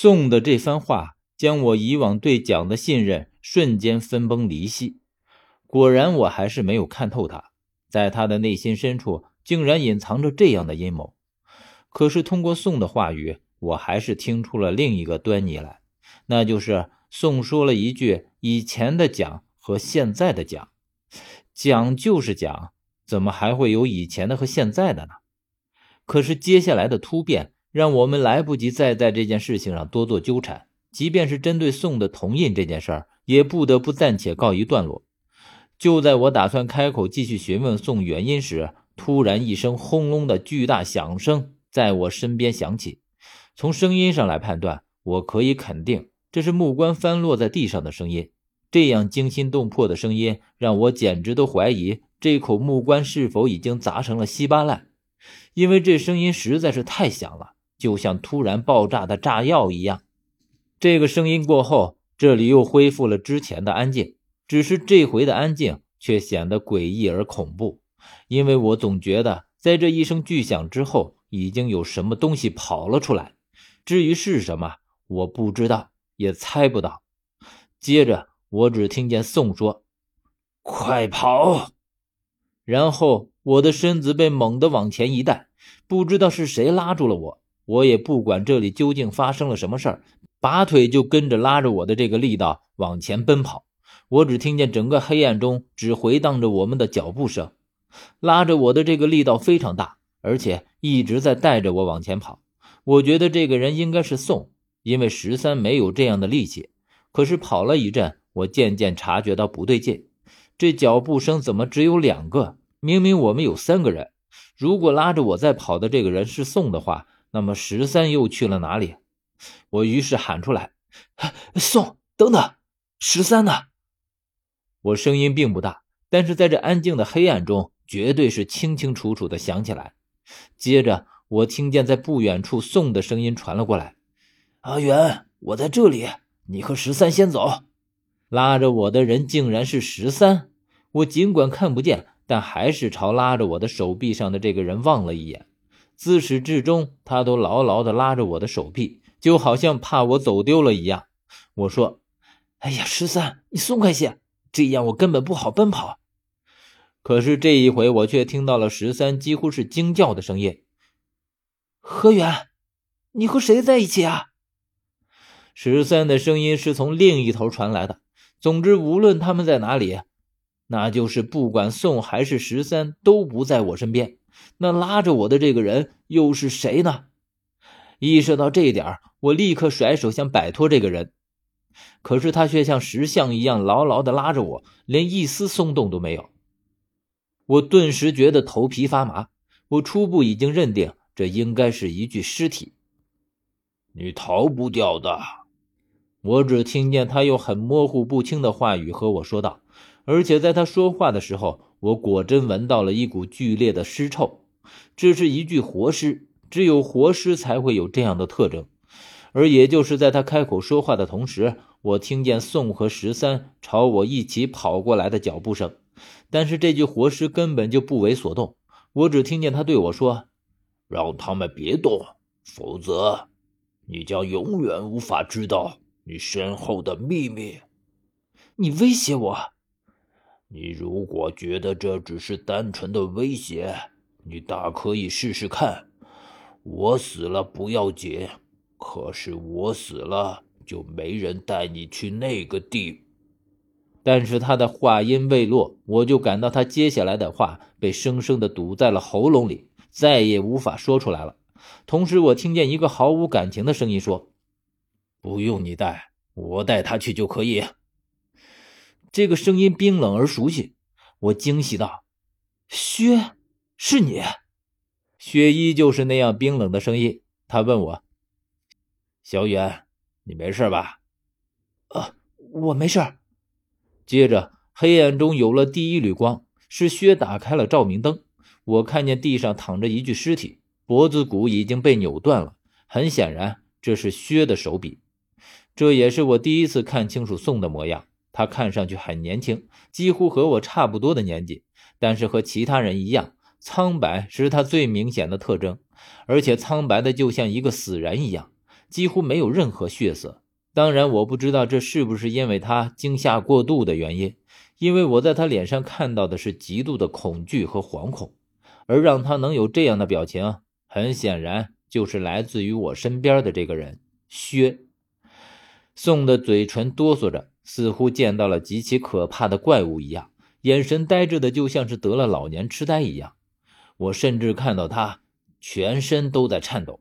宋的这番话将我以往对蒋的信任瞬间分崩离析。果然，我还是没有看透他，在他的内心深处竟然隐藏着这样的阴谋。可是，通过宋的话语，我还是听出了另一个端倪来，那就是宋说了一句：“以前的蒋和现在的蒋，蒋就是蒋，怎么还会有以前的和现在的呢？”可是，接下来的突变。让我们来不及再在这件事情上多做纠缠，即便是针对宋的铜印这件事儿，也不得不暂且告一段落。就在我打算开口继续询问宋原因时，突然一声轰隆的巨大响声在我身边响起。从声音上来判断，我可以肯定这是木棺翻落在地上的声音。这样惊心动魄的声音，让我简直都怀疑这口木棺是否已经砸成了稀巴烂，因为这声音实在是太响了。就像突然爆炸的炸药一样，这个声音过后，这里又恢复了之前的安静。只是这回的安静却显得诡异而恐怖，因为我总觉得在这一声巨响之后，已经有什么东西跑了出来。至于是什么，我不知道，也猜不到。接着，我只听见宋说：“快跑！”然后我的身子被猛地往前一带，不知道是谁拉住了我。我也不管这里究竟发生了什么事儿，拔腿就跟着拉着我的这个力道往前奔跑。我只听见整个黑暗中只回荡着我们的脚步声，拉着我的这个力道非常大，而且一直在带着我往前跑。我觉得这个人应该是宋，因为十三没有这样的力气。可是跑了一阵，我渐渐察觉到不对劲，这脚步声怎么只有两个？明明我们有三个人。如果拉着我在跑的这个人是宋的话，那么十三又去了哪里？我于是喊出来：“宋，等等，十三呢？”我声音并不大，但是在这安静的黑暗中，绝对是清清楚楚的响起来。接着，我听见在不远处宋的声音传了过来：“阿元，我在这里，你和十三先走。”拉着我的人竟然是十三。我尽管看不见，但还是朝拉着我的手臂上的这个人望了一眼。自始至终，他都牢牢地拉着我的手臂，就好像怕我走丢了一样。我说：“哎呀，十三，你松开些，这样我根本不好奔跑。”可是这一回，我却听到了十三几乎是惊叫的声音：“何源，你和谁在一起啊？”十三的声音是从另一头传来的。总之，无论他们在哪里，那就是不管宋还是十三都不在我身边。那拉着我的这个人又是谁呢？意识到这一点，我立刻甩手想摆脱这个人，可是他却像石像一样牢牢地拉着我，连一丝松动都没有。我顿时觉得头皮发麻。我初步已经认定这应该是一具尸体。你逃不掉的。我只听见他用很模糊不清的话语和我说道，而且在他说话的时候。我果真闻到了一股剧烈的尸臭，这是一具活尸，只有活尸才会有这样的特征。而也就是在他开口说话的同时，我听见宋和十三朝我一起跑过来的脚步声，但是这具活尸根本就不为所动。我只听见他对我说：“让他们别动，否则你将永远无法知道你身后的秘密。”你威胁我？你如果觉得这只是单纯的威胁，你大可以试试看。我死了不要紧，可是我死了就没人带你去那个地。但是他的话音未落，我就感到他接下来的话被生生的堵在了喉咙里，再也无法说出来了。同时，我听见一个毫无感情的声音说：“不用你带，我带他去就可以。”这个声音冰冷而熟悉，我惊喜道：“薛，是你？”薛依旧是那样冰冷的声音。他问我：“小远，你没事吧？”“啊，我没事。”接着，黑暗中有了第一缕光，是薛打开了照明灯。我看见地上躺着一具尸体，脖子骨已经被扭断了。很显然，这是薛的手笔。这也是我第一次看清楚宋的模样。他看上去很年轻，几乎和我差不多的年纪，但是和其他人一样，苍白是他最明显的特征，而且苍白的就像一个死人一样。几乎没有任何血色。当然，我不知道这是不是因为他惊吓过度的原因，因为我在他脸上看到的是极度的恐惧和惶恐，而让他能有这样的表情，很显然就是来自于我身边的这个人薛。宋的嘴唇哆嗦着，似乎见到了极其可怕的怪物一样，眼神呆滞的，就像是得了老年痴呆一样。我甚至看到他全身都在颤抖。